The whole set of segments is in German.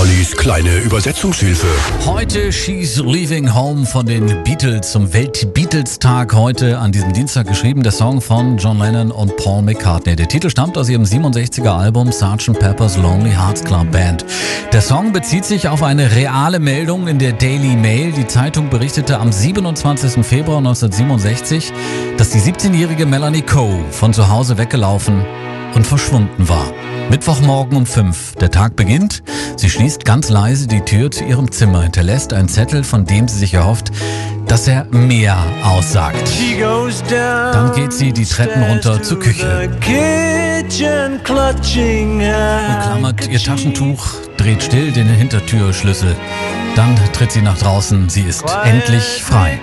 Ollis kleine Übersetzungshilfe. Heute She's Leaving Home von den Beatles zum Welt-Beatles-Tag heute an diesem Dienstag geschrieben. Der Song von John Lennon und Paul McCartney. Der Titel stammt aus ihrem 67er Album Sgt. Pepper's Lonely Hearts Club Band. Der Song bezieht sich auf eine reale Meldung in der Daily Mail. Die Zeitung berichtete am 27. Februar 1967, dass die 17-jährige Melanie Coe von zu Hause weggelaufen und verschwunden war. Mittwochmorgen um fünf. Der Tag beginnt. Sie schließt ganz leise die Tür zu ihrem Zimmer, hinterlässt einen Zettel, von dem sie sich erhofft, dass er mehr aussagt. Dann geht sie die Treppen runter zur Küche. Umklammert ihr Taschentuch, dreht still den Hintertürschlüssel. Dann tritt sie nach draußen. Sie ist endlich frei.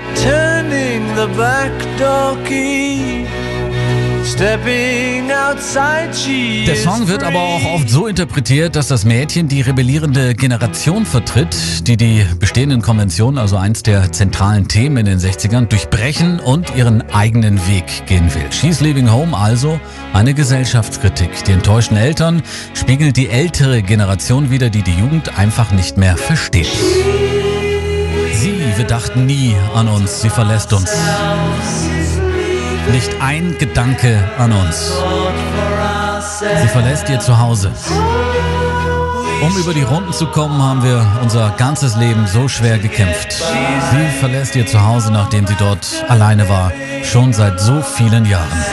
Der Song wird aber auch oft so interpretiert, dass das Mädchen die rebellierende Generation vertritt, die die bestehenden Konventionen, also eins der zentralen Themen in den 60ern, durchbrechen und ihren eigenen Weg gehen will. She's Leaving Home also eine Gesellschaftskritik. Die enttäuschten Eltern spiegelt die ältere Generation wieder, die die Jugend einfach nicht mehr versteht. Sie, wir dachten nie an uns, sie verlässt uns. Nicht ein Gedanke an uns. Sie verlässt ihr Zuhause. Um über die Runden zu kommen, haben wir unser ganzes Leben so schwer gekämpft. Sie verlässt ihr Zuhause, nachdem sie dort alleine war, schon seit so vielen Jahren.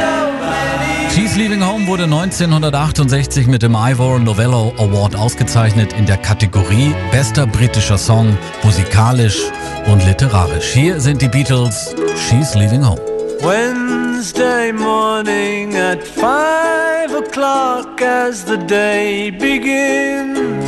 She's Leaving Home wurde 1968 mit dem Ivor Novello Award ausgezeichnet in der Kategorie Bester britischer Song, musikalisch und literarisch. Hier sind die Beatles, She's Leaving Home. Wednesday morning at five o'clock as the day begins.